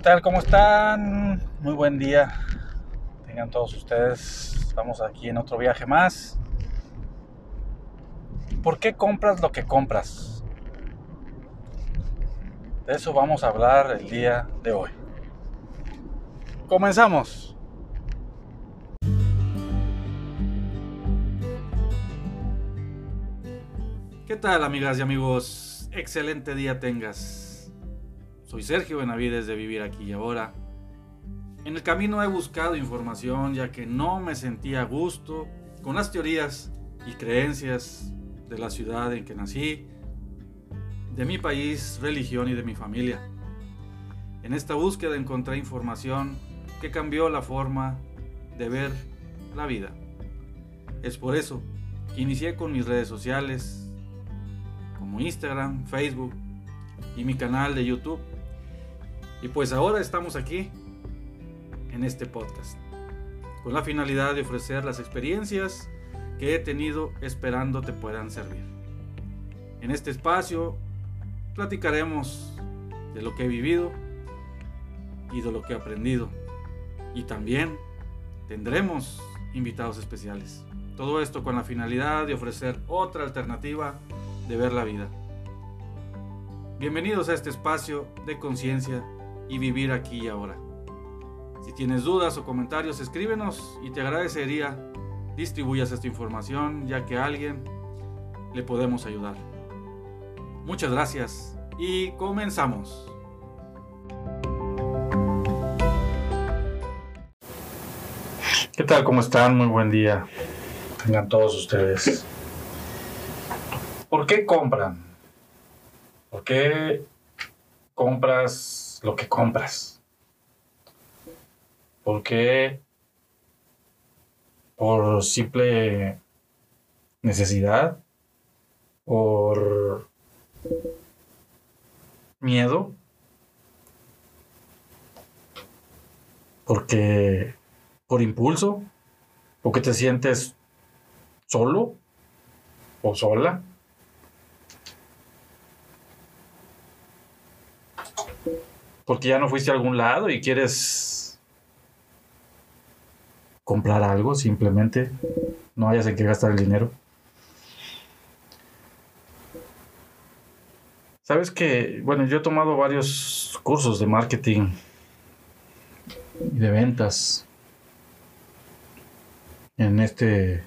¿Qué tal? ¿Cómo están? Muy buen día. Tengan todos ustedes. Estamos aquí en otro viaje más. ¿Por qué compras lo que compras? De eso vamos a hablar el día de hoy. Comenzamos. ¿Qué tal amigas y amigos? Excelente día tengas. Soy Sergio Benavides de Vivir aquí y ahora. En el camino he buscado información ya que no me sentía a gusto con las teorías y creencias de la ciudad en que nací, de mi país, religión y de mi familia. En esta búsqueda encontré información que cambió la forma de ver la vida. Es por eso que inicié con mis redes sociales como Instagram, Facebook y mi canal de YouTube. Y pues ahora estamos aquí en este podcast con la finalidad de ofrecer las experiencias que he tenido esperando te puedan servir. En este espacio platicaremos de lo que he vivido y de lo que he aprendido. Y también tendremos invitados especiales. Todo esto con la finalidad de ofrecer otra alternativa de ver la vida. Bienvenidos a este espacio de conciencia y vivir aquí y ahora. Si tienes dudas o comentarios, escríbenos y te agradecería distribuyas esta información ya que a alguien le podemos ayudar. Muchas gracias y comenzamos. ¿Qué tal? ¿Cómo están? Muy buen día. Tengan todos ustedes. ¿Por qué compran? ¿Por qué compras lo que compras? ¿Por qué por simple necesidad, por miedo, porque por impulso, porque te sientes solo o sola. Porque ya no fuiste a algún lado y quieres comprar algo, simplemente no hayas en qué gastar el dinero. Sabes que, bueno, yo he tomado varios cursos de marketing y de ventas en este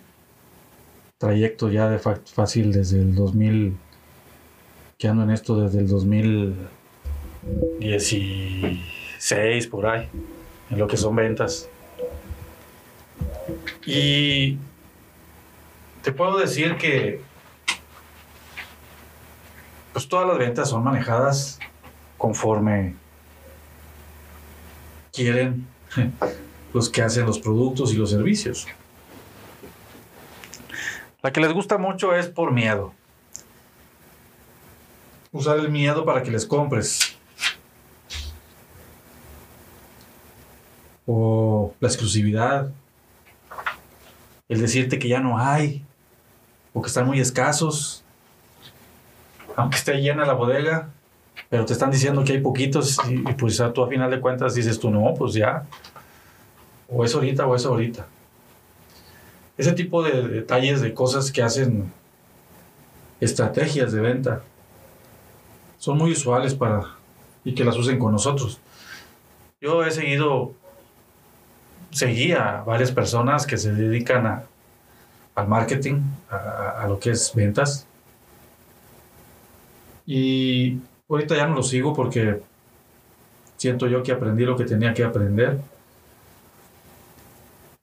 trayecto ya de fácil desde el 2000, que ando en esto desde el 2016 por ahí, en lo que son ventas. Y te puedo decir que pues todas las ventas son manejadas conforme quieren los que hacen los productos y los servicios. La que les gusta mucho es por miedo. Usar el miedo para que les compres. O la exclusividad el decirte que ya no hay, o que están muy escasos, aunque esté llena la bodega, pero te están diciendo que hay poquitos y, pues a tú a final de cuentas dices tú, no, pues ya, o es ahorita o es ahorita. Ese tipo de detalles, de cosas que hacen estrategias de venta, son muy usuales para y que las usen con nosotros. Yo he seguido seguía a varias personas que se dedican a, al marketing, a, lo que es ventas. Y ahorita ya no lo sigo porque siento yo que aprendí lo que tenía que aprender.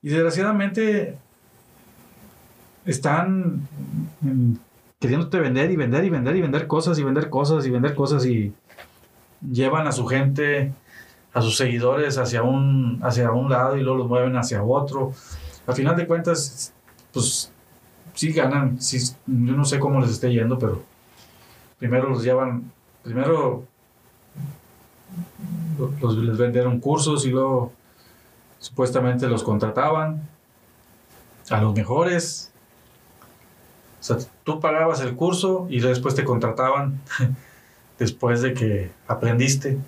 Y desgraciadamente están queriéndote vender y vender y vender y vender cosas y vender cosas y vender cosas y llevan a su gente a sus seguidores hacia un, hacia un lado y luego los mueven hacia otro. Al final de cuentas, pues sí ganan, sí, yo no sé cómo les esté yendo, pero primero los llevan, primero los, les vendieron cursos y luego supuestamente los contrataban a los mejores. O sea, tú pagabas el curso y después te contrataban después de que aprendiste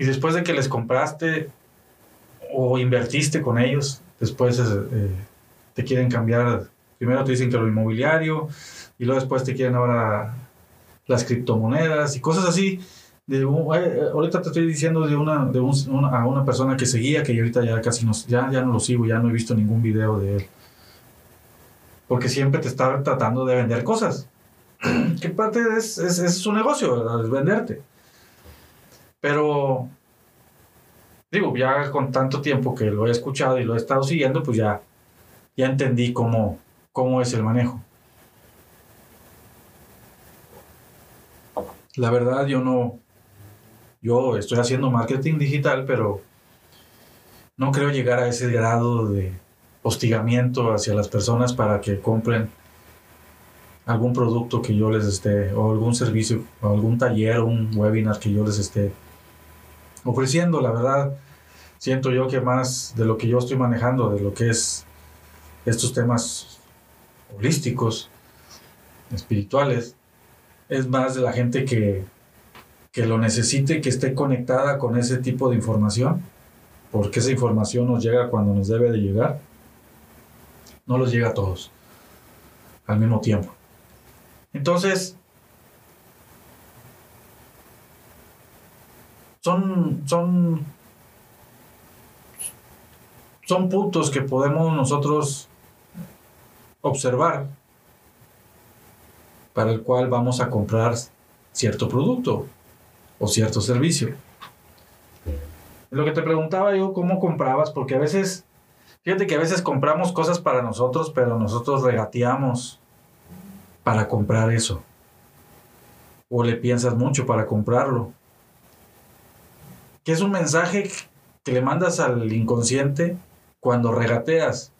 y después de que les compraste o invertiste con ellos, después eh, te quieren cambiar, primero te dicen que lo inmobiliario y luego después te quieren ahora las criptomonedas y cosas así. De, eh, ahorita te estoy diciendo de una, de una, a una persona que seguía, que ahorita ya casi no, ya, ya no lo sigo, ya no he visto ningún video de él. Porque siempre te está tratando de vender cosas. que parte es, es, es su negocio, es venderte. Pero, digo, ya con tanto tiempo que lo he escuchado y lo he estado siguiendo, pues ya, ya entendí cómo, cómo es el manejo. La verdad, yo no, yo estoy haciendo marketing digital, pero no creo llegar a ese grado de hostigamiento hacia las personas para que compren algún producto que yo les esté, o algún servicio, o algún taller, un webinar que yo les esté ofreciendo. La verdad, siento yo que más de lo que yo estoy manejando, de lo que es estos temas holísticos, espirituales, es más de la gente que, que lo necesite, que esté conectada con ese tipo de información, porque esa información nos llega cuando nos debe de llegar. No los llega a todos al mismo tiempo. Entonces, son, son, son puntos que podemos nosotros observar para el cual vamos a comprar cierto producto o cierto servicio. Lo que te preguntaba yo, ¿cómo comprabas? Porque a veces, fíjate que a veces compramos cosas para nosotros, pero nosotros regateamos para comprar eso. O le piensas mucho para comprarlo que es un mensaje que le mandas al inconsciente cuando regateas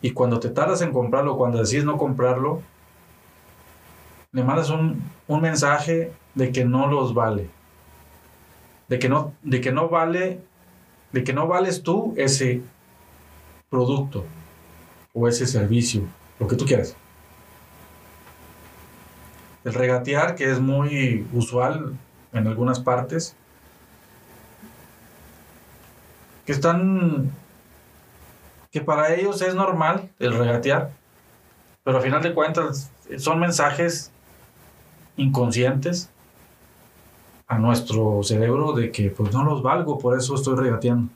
y cuando te tardas en comprarlo, cuando decides no comprarlo, le mandas un, mensaje de que no los vale, de que no, de que no vale, de que no vales tú ese producto o ese servicio, lo que tú quieras. El regatear, que es muy usual en algunas partes, que están, que para ellos es normal el regatear, pero a final de cuentas son mensajes inconscientes a nuestro cerebro de que pues no los valgo, por eso estoy regateando.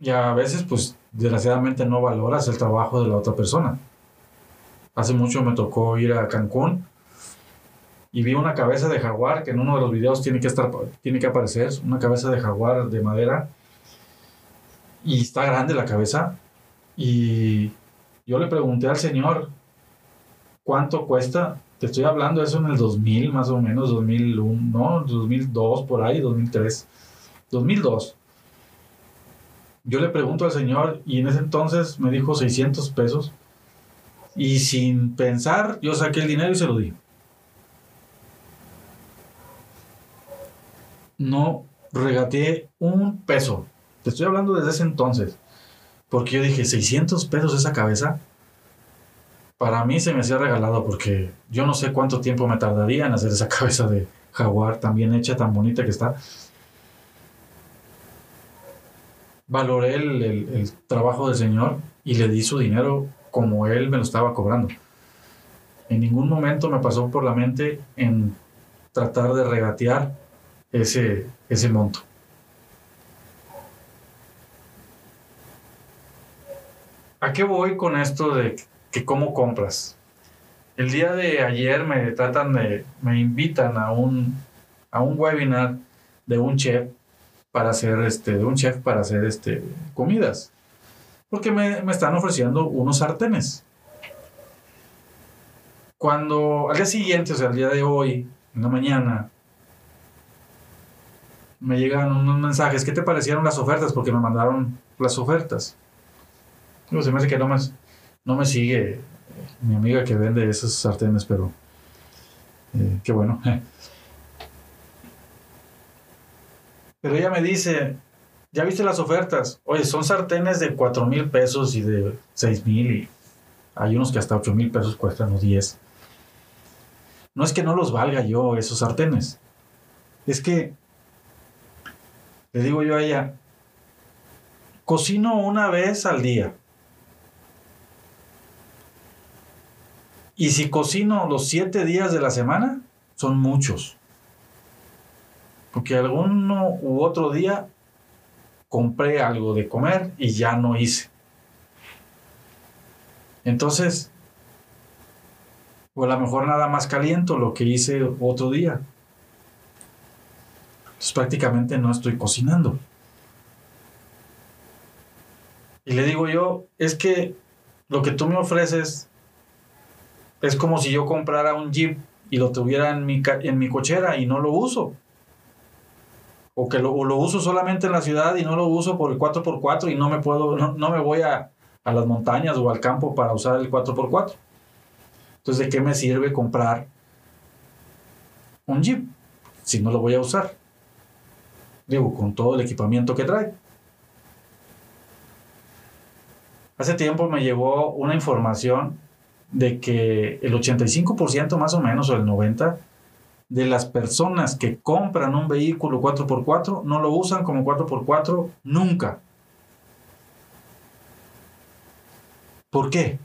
Y a veces pues desgraciadamente no valoras el trabajo de la otra persona. Hace mucho me tocó ir a Cancún y vi una cabeza de jaguar que en uno de los videos tiene que estar tiene que aparecer una cabeza de jaguar de madera. Y está grande la cabeza. Y yo le pregunté al señor cuánto cuesta te estoy hablando eso en el 2000 más o menos 2001 no 2002 por ahí 2003 2002 yo le pregunto al señor y en ese entonces me dijo 600 pesos. Y sin pensar yo saqué el dinero y se lo di no regateé un peso. Te estoy hablando desde ese entonces. Porque yo dije, 600 pesos esa cabeza. Para mí se me hacía regalado porque yo no sé cuánto tiempo me tardaría en hacer esa cabeza de jaguar tan bien hecha, tan bonita que está. Valoré el, el trabajo del Señor y le di su dinero como Él me lo estaba cobrando. En ningún momento me pasó por la mente en tratar de regatear ese, ese monto. ¿A qué voy con esto de que cómo compras? El día de ayer me tratan de, me invitan a un, a un webinar de un chef para hacer este, de un chef para hacer este, comidas. Porque me, me están ofreciendo unos sartenes. Cuando al día siguiente, o sea, el día de hoy, en la mañana, me llegan unos mensajes, ¿qué te parecieron las ofertas? Porque me mandaron las ofertas. No, se me hace que no me, no me sigue eh, mi amiga que vende esos sartenes, pero eh, qué bueno. Pero ella me dice, ¿ya viste las ofertas? Oye, son sartenes de 4 mil pesos y de 6 mil y hay unos que hasta 8 mil pesos cuestan o 10. no es que no los valga yo esos sartenes. Es que, le digo yo a ella, cocino una vez al día. Y si cocino los siete días de la semana, son muchos. Porque alguno u otro día compré algo de comer y ya no hice. Entonces, o a lo mejor nada más caliento lo que hice otro día. Entonces prácticamente no estoy cocinando. Y le digo yo, es que lo que tú me ofreces es como si yo comprara un Jeep y lo tuviera en mi, en mi cochera y no lo uso. O que lo, uso solamente en la ciudad y no lo uso por el 4x4 y no me puedo, no, me voy a, a, las montañas o al campo para usar el 4x4. Entonces, ¿de qué me sirve comprar un Jeep si no lo voy a usar? Digo, con todo el equipamiento que trae. Hace tiempo me llegó una información de que el 85% más o menos, o el 90%, de las personas que compran un vehículo 4x4 no lo usan como 4x4 nunca. ¿Por qué?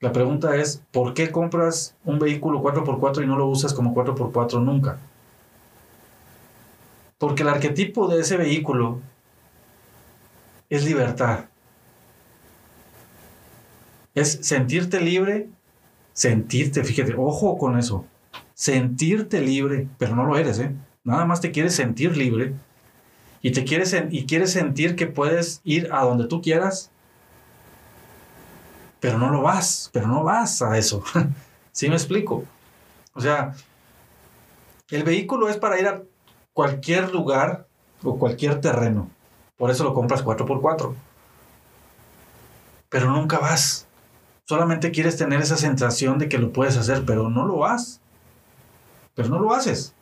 La pregunta es, ¿por qué compras un vehículo 4x4 y no lo usas como 4x4 nunca? Porque el arquetipo de ese vehículo es libertad. Es sentirte libre, sentirte, fíjate, ojo con eso, sentirte libre, pero no lo eres, ¿eh? Nada más te quieres sentir libre y te quieres, y quieres sentir que puedes ir a donde tú quieras, pero no lo vas, pero no vas a eso. ¿Sí me explico? O sea, el vehículo es para ir a cualquier lugar o cualquier terreno. Por eso lo compras 4x4. Pero nunca vas. Solamente quieres tener esa sensación de que lo puedes hacer, pero no lo vas. Pero no lo haces.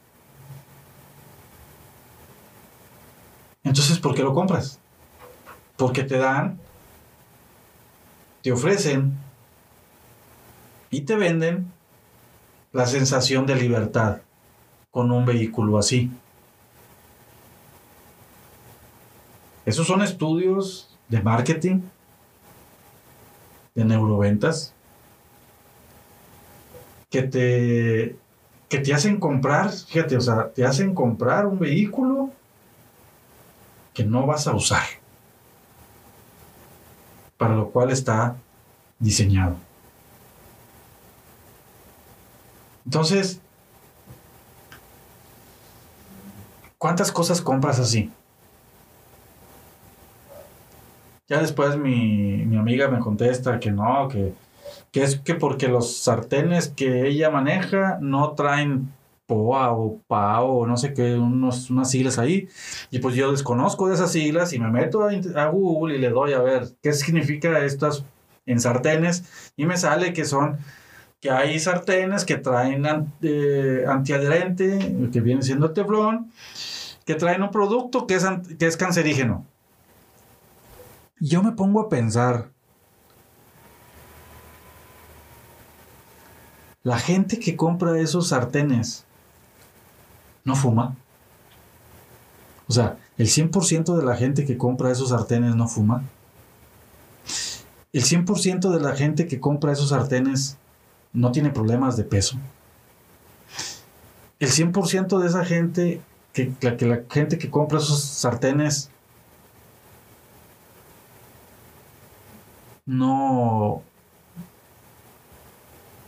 Entonces, ¿por qué lo compras? Porque te dan, te ofrecen y te venden la sensación de libertad con un vehículo así. Esos son estudios de marketing de neuroventas que te, que te hacen comprar, fíjate, o sea, te hacen comprar un vehículo que no vas a usar, para lo cual está diseñado. Entonces, ¿cuántas cosas compras así? Ya después mi, amiga me contesta que no, que, es que porque los sartenes que ella maneja no traen POA o PAO o no sé qué, unos, unas siglas ahí. Y pues yo desconozco de esas siglas y me meto a, Google y le doy a ver qué significa estas en sartenes y me sale que son que hay sartenes que traen eh, antiadherente, que viene siendo teflón, que traen un producto que es, que es cancerígeno yo me pongo a pensar, la gente que compra esos sartenes no fuma. O sea, el 100% de la gente que compra esos sartenes no fuma. El 100% de la gente que compra esos sartenes no tiene problemas de peso. El 100% de esa gente, que la, que la gente que compra esos sartenes no,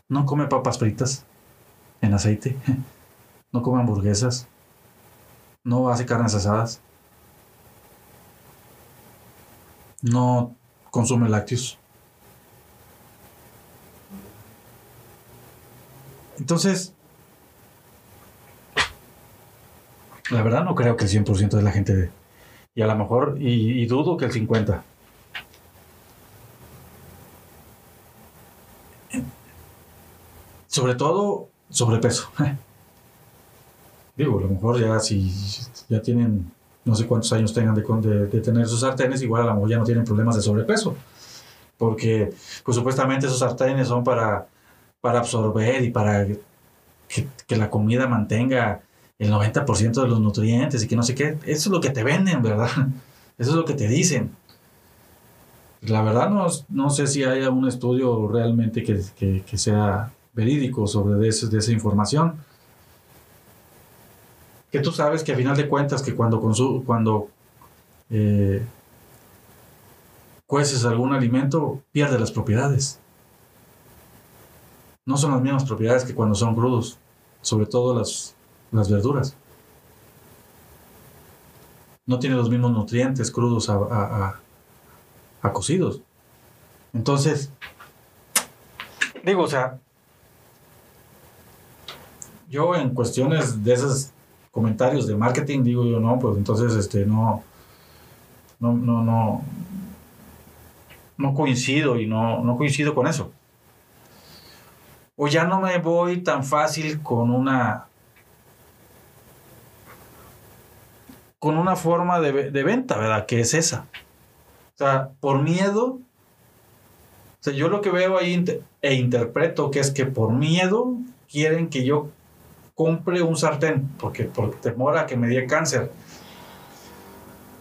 no come papas fritas en aceite, no come hamburguesas, no hace carnes asadas, no consume lácteos. Entonces, la verdad no creo que el 100% de la gente, y a lo mejor, y, y dudo que el 50%. Sobre todo sobrepeso. Digo, a lo mejor ya si ya tienen, no sé cuántos años tengan de, tener sus sartenes, igual a lo mejor ya no tienen problemas de sobrepeso. Porque pues supuestamente esos sartenes son para, para absorber y para que, la comida mantenga el 90% de los nutrientes y que no sé qué. Eso es lo que te venden, ¿verdad? Eso es lo que te dicen. La verdad no, no sé si haya un estudio realmente que, sea verídico sobre de, esa información. Que tú sabes que a final de cuentas que cuando, cuando eh, cueces algún alimento pierde las propiedades. No son las mismas propiedades que cuando son crudos, sobre todo las, las verduras. No tiene los mismos nutrientes crudos a cocidos. Entonces, digo, o sea, yo en cuestiones de esos comentarios de marketing, digo yo, no, pues entonces, este, no, no, no, no, no coincido y no, no coincido con eso. O ya no me voy tan fácil con una con una forma de, de venta, ¿verdad? Que es esa. O sea, por miedo, o sea, yo lo que veo ahí e interpreto que es que por miedo quieren que yo compre un sartén, porque por temor a que me dé cáncer.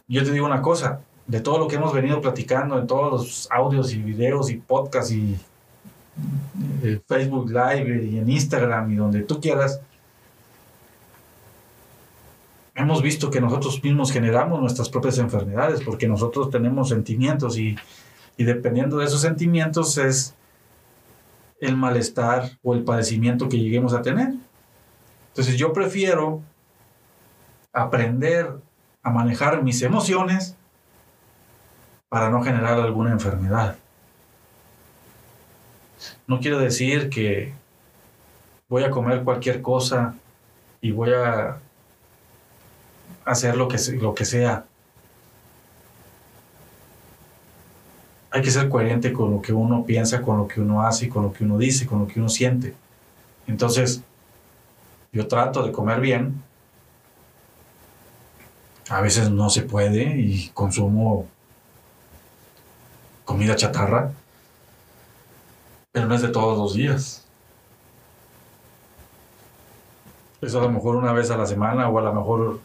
Yo te digo una cosa, de todo lo que hemos venido platicando en todos los audios y videos y podcasts y eh, Facebook Live y en Instagram y donde tú quieras, hemos visto que nosotros mismos generamos nuestras propias enfermedades porque nosotros tenemos sentimientos y, dependiendo de esos sentimientos es el malestar o el padecimiento que lleguemos a tener. Entonces yo prefiero aprender a manejar mis emociones para no generar alguna enfermedad. No quiero decir que voy a comer cualquier cosa y voy a hacer lo que, lo que sea. Hay que ser coherente con lo que uno piensa, con lo que uno hace, con lo que uno dice, con lo que uno siente. Entonces, yo trato de comer bien. A veces no se puede y consumo comida chatarra, pero no es de todos los días. Es a lo mejor una vez a la semana o a lo mejor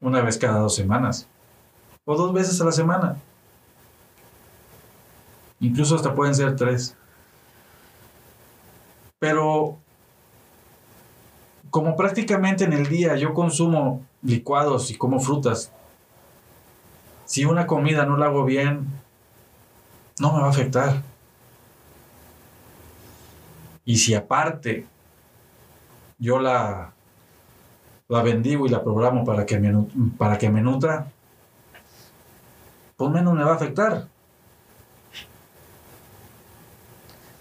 una vez cada dos semanas o dos veces a la semana. Incluso hasta pueden ser tres. Pero como prácticamente en el día yo consumo licuados y como frutas, si una comida no la hago bien, no me va a afectar. Y si aparte yo la la bendigo y la programo para que me, para que me nutra, pues menos me va a afectar.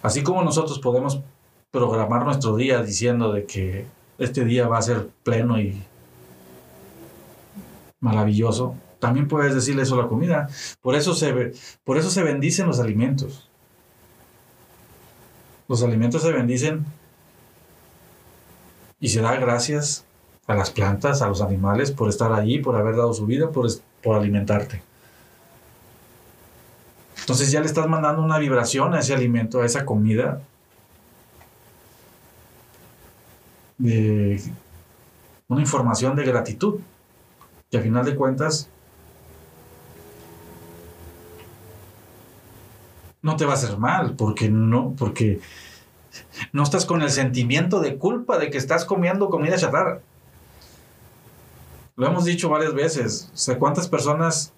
Así como nosotros podemos programar nuestro día diciendo de que este día va a ser pleno y maravilloso, también puedes decirle eso a la comida. Por eso se, por eso se bendicen los alimentos. Los alimentos se bendicen y se da gracias a las plantas, a los animales, por estar allí, por haber dado su vida, por, por alimentarte. Entonces ya le estás mandando una vibración a ese alimento, a esa comida, de una información de gratitud, que a final de cuentas no te va a hacer mal, porque no, porque no estás con el sentimiento de culpa de que estás comiendo comida chatarra. Lo hemos dicho varias veces. O sea, ¿cuántas personas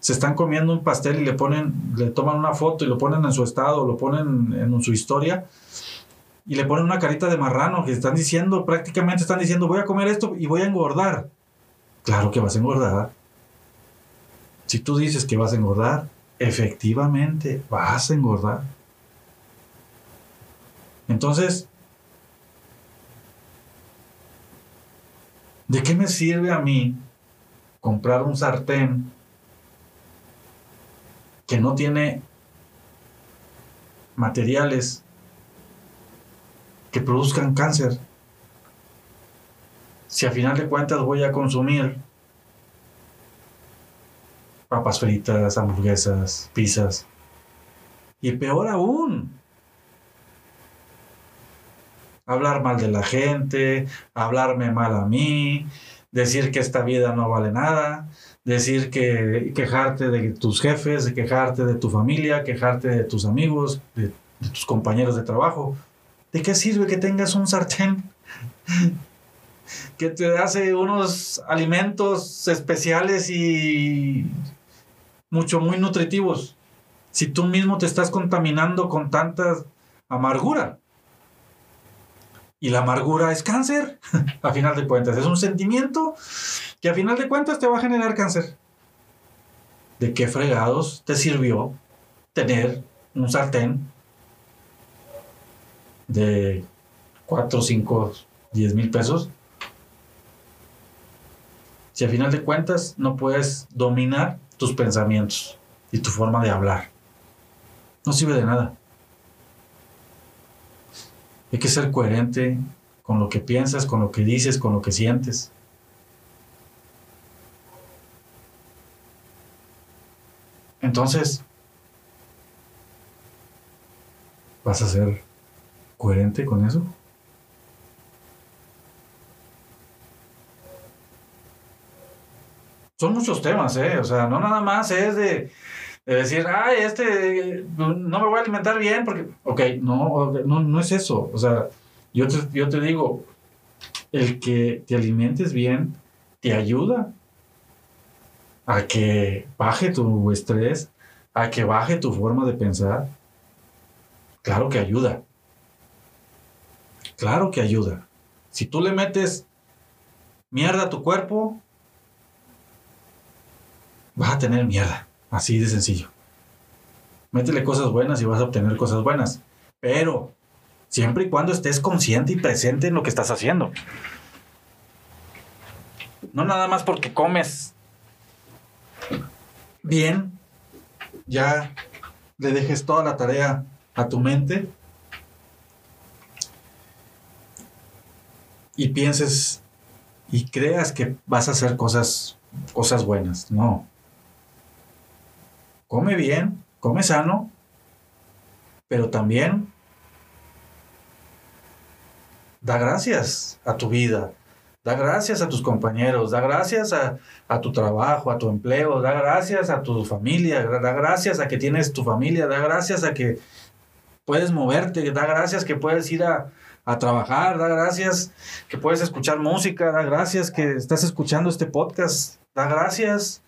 se están comiendo un pastel y le ponen, le toman una foto y lo ponen en su estado, lo ponen en su historia y le ponen una carita de marrano que están diciendo, prácticamente están diciendo, voy a comer esto y voy a engordar. Claro que vas a engordar. Si tú dices que vas a engordar, efectivamente vas a engordar. Entonces, ¿De qué me sirve a mí comprar un sartén que no tiene materiales que produzcan cáncer? Si a final de cuentas voy a consumir papas fritas, hamburguesas, pizzas. Y peor aún, hablar mal de la gente, hablarme mal a mí, decir que esta vida no vale nada, decir que quejarte de tus jefes, quejarte de tu familia, quejarte de tus amigos, de, de tus compañeros de trabajo. ¿De qué sirve que tengas un sartén que te hace unos alimentos especiales y mucho, muy nutritivos? Si tú mismo te estás contaminando con tanta amargura. Y la amargura es cáncer, a final de cuentas. Es un sentimiento que a final de cuentas te va a generar cáncer. ¿De qué fregados te sirvió tener un sartén de 4, 5, 10 mil pesos? Si a final de cuentas no puedes dominar tus pensamientos y tu forma de hablar. No sirve de nada. Hay que ser coherente con lo que piensas, con lo que dices, con lo que sientes. Entonces, ¿vas a ser coherente con eso? Son muchos temas, ¿eh? O sea, no nada más es de, decir, ay, este, no me voy a alimentar bien porque, ok, no, no, no es eso. O sea, yo te, yo te digo, el que te alimentes bien te ayuda a que baje tu estrés, a que baje tu forma de pensar. Claro que ayuda. Claro que ayuda. Si tú le metes mierda a tu cuerpo, vas a tener mierda. Así de sencillo. Métele cosas buenas y vas a obtener cosas buenas. Pero siempre y cuando estés consciente y presente en lo que estás haciendo. No nada más porque comes bien, ya le dejes toda la tarea a tu mente y pienses y creas que vas a hacer cosas, cosas buenas. No come bien, come sano, pero también da gracias a tu vida, da gracias a tus compañeros, da gracias a, tu trabajo, a tu empleo, da gracias a tu familia, da gracias a que tienes tu familia, da gracias a que puedes moverte, da gracias que puedes ir a, a trabajar, da gracias que puedes escuchar música, da gracias que estás escuchando este podcast, da gracias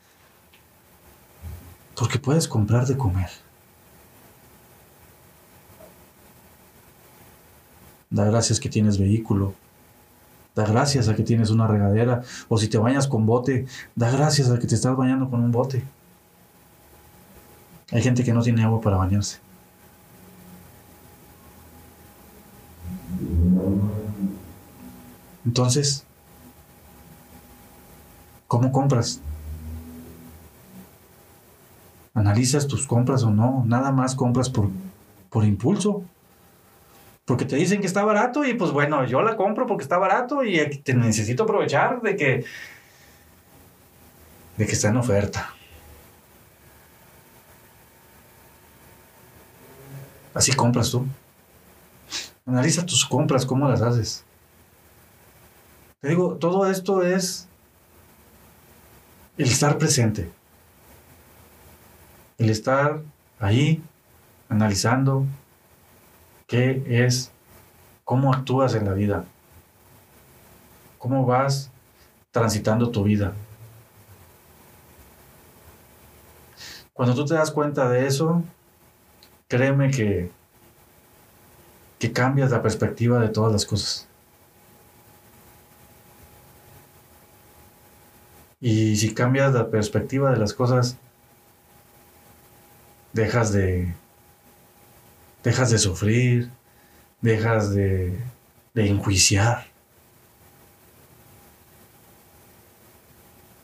porque puedes comprar de comer. Da gracias que tienes vehículo. Da gracias a que tienes una regadera. O si te bañas con bote, da gracias a que te estás bañando con un bote. Hay gente que no tiene agua para bañarse. Entonces, ¿cómo compras? analizas tus compras o no, nada más compras por, por impulso. Porque te dicen que está barato y pues bueno, yo la compro porque está barato y te necesito aprovechar de que de que está en oferta. Así compras tú. Analiza tus compras, cómo las haces. Te digo, todo esto es el estar presente el estar ahí analizando qué es, cómo actúas en la vida, cómo vas transitando tu vida. Cuando tú te das cuenta de eso, créeme que, que cambias la perspectiva de todas las cosas. Y si cambias la perspectiva de las cosas, dejas de, dejas de sufrir, dejas de, de enjuiciar.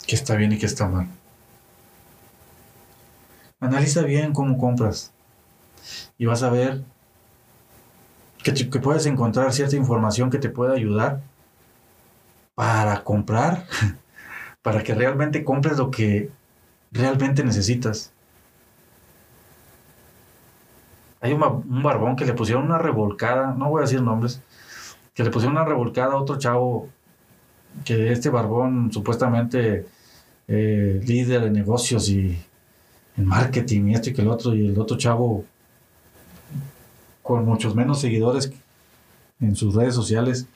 ¿Qué está bien y qué está mal? Analiza bien cómo compras y vas a ver que, que puedes encontrar cierta información que te pueda ayudar para comprar, para que realmente compres lo que realmente necesitas. Hay un, barbón que le pusieron una revolcada, no voy a decir nombres, que le pusieron una revolcada a otro chavo, que este barbón supuestamente eh, líder de negocios y en marketing y esto y que el otro, y el otro chavo con muchos menos seguidores en sus redes sociales,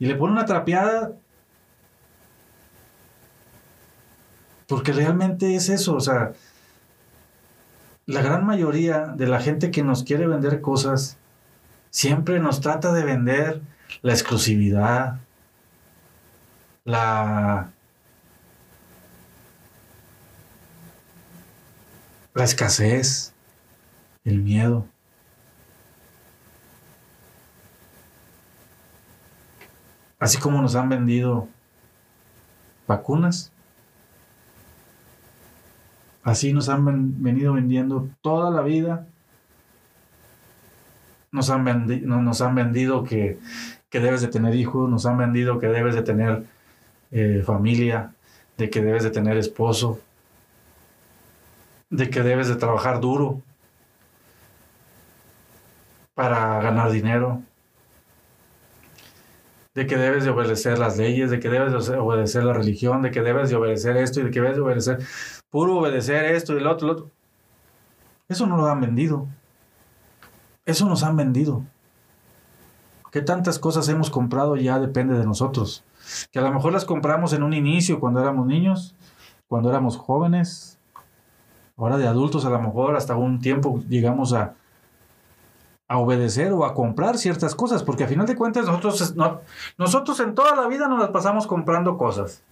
y le pone una trapeada porque realmente es eso, o sea, la gran mayoría de la gente que nos quiere vender cosas siempre nos trata de vender la exclusividad, la la escasez, el miedo. Así como nos han vendido vacunas, así nos han venido vendiendo toda la vida. Nos han, nos han vendido que, debes de tener hijos, nos han vendido que debes de tener eh, familia, de que debes de tener esposo, de que debes de trabajar duro para ganar dinero, de que debes de obedecer las leyes, de que debes de obedecer la religión, de que debes de obedecer esto y de que debes de obedecer, puro obedecer esto y el otro, el otro. Eso no lo han vendido. Eso nos han vendido. Que tantas cosas hemos comprado ya depende de nosotros. Que a lo mejor las compramos en un inicio cuando éramos niños, cuando éramos jóvenes, Ahora de adultos a lo mejor hasta un tiempo llegamos a, a obedecer o a comprar ciertas cosas, porque a final de cuentas nosotros, nosotros en toda la vida nos las pasamos comprando cosas.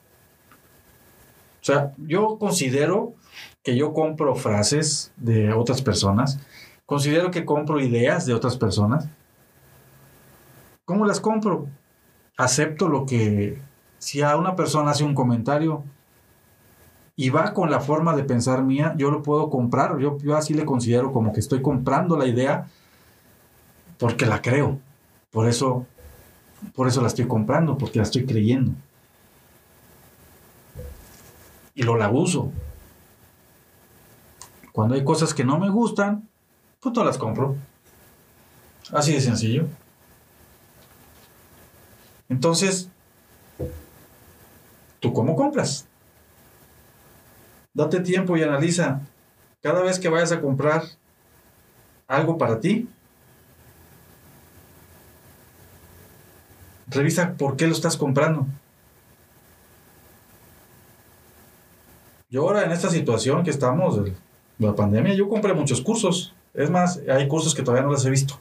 O sea, yo considero que yo compro frases de otras personas, considero que compro ideas de otras personas. ¿Cómo las compro? Acepto lo que, si a una persona hace un comentario, y va con la forma de pensar mía, yo lo puedo comprar. Yo, yo así le considero como que estoy comprando la idea porque la creo. Por eso, por eso la estoy comprando, porque la estoy creyendo. Y lo la uso. Cuando hay cosas que no me gustan, pues no las compro. Así de sencillo. Entonces, ¿tú cómo compras? Date tiempo y analiza. Cada vez que vayas a comprar algo para ti, revisa por qué lo estás comprando. Yo ahora en esta situación que estamos, la pandemia, yo compré muchos cursos. Es más, hay cursos que todavía no los he visto.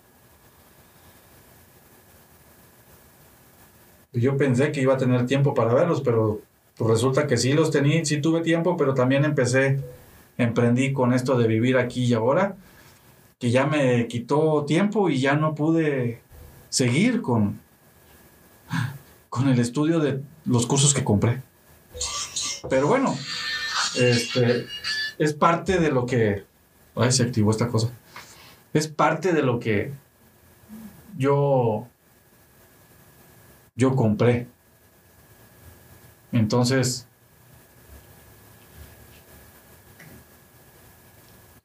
Yo pensé que iba a tener tiempo para verlos, pero pues resulta que sí los tenía, sí tuve tiempo, pero también empecé, emprendí con esto de vivir aquí y ahora, que ya me quitó tiempo y ya no pude seguir con, con el estudio de los cursos que compré. Pero bueno, este, es parte de lo que... Ay, se activó esta cosa. Es parte de lo que yo, yo compré. Entonces,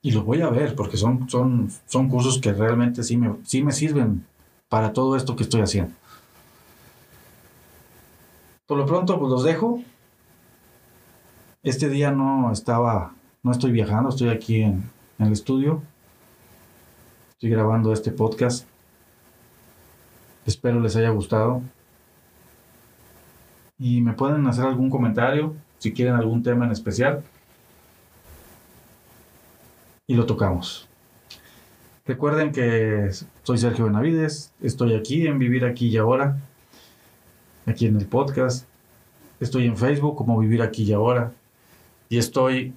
y lo voy a ver porque son, son, son cursos que realmente sí me, sí me sirven para todo esto que estoy haciendo. Por lo pronto, pues los dejo. Este día no estaba, no estoy viajando, estoy aquí en, el estudio. Estoy grabando este podcast. Espero les haya gustado y me pueden hacer algún comentario si quieren algún tema en especial y lo tocamos. Recuerden que soy Sergio Benavides, estoy aquí en Vivir aquí y ahora, aquí en el podcast, estoy en Facebook como Vivir aquí y ahora y estoy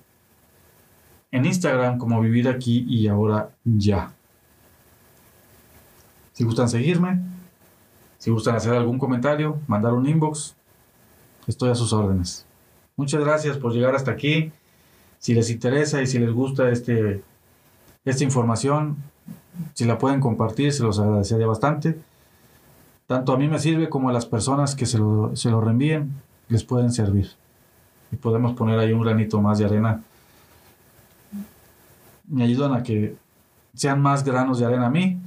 en Instagram como Vivir aquí y ahora ya. Si gustan seguirme, si gustan hacer algún comentario, mandar un inbox, estoy a sus órdenes. Muchas gracias por llegar hasta aquí. Si les interesa y si les gusta este, esta información, si la pueden compartir, se los agradecería bastante. Tanto a mí me sirve como a las personas que se lo, se lo reenvíen, les pueden servir. Y podemos poner ahí un granito más de arena. Me ayudan a que sean más granos de arena a mí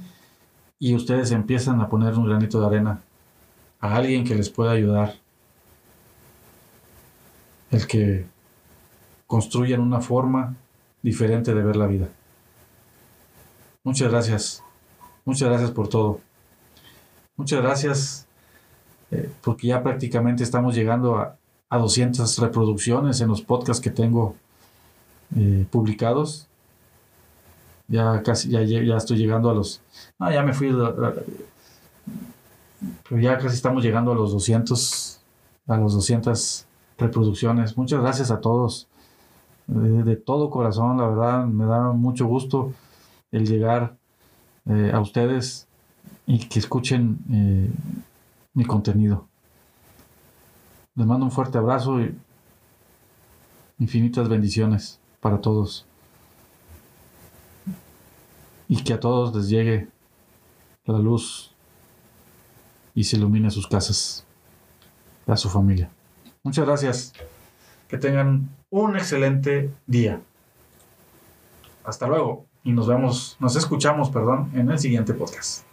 y ustedes empiezan a poner un granito de arena a alguien que les pueda ayudar. El que construyan una forma diferente de ver la vida. Muchas gracias. Muchas gracias por todo. Muchas gracias eh, porque ya prácticamente estamos llegando a, a 200 reproducciones en los podcasts que tengo eh, publicados. Ya casi, ya, ya estoy llegando a los... Ah, ya me fui... Pero ya casi estamos llegando a los 200, a los 200 reproducciones. Muchas gracias a todos. De, todo corazón, la verdad, me da mucho gusto el llegar eh, a ustedes y que escuchen eh, mi contenido. Les mando un fuerte abrazo y infinitas bendiciones para todos. Y que a todos les llegue la luz y se ilumine sus casas, a su familia. Muchas gracias. Que tengan un excelente día. Hasta luego y nos vemos, nos escuchamos, perdón, en el siguiente podcast.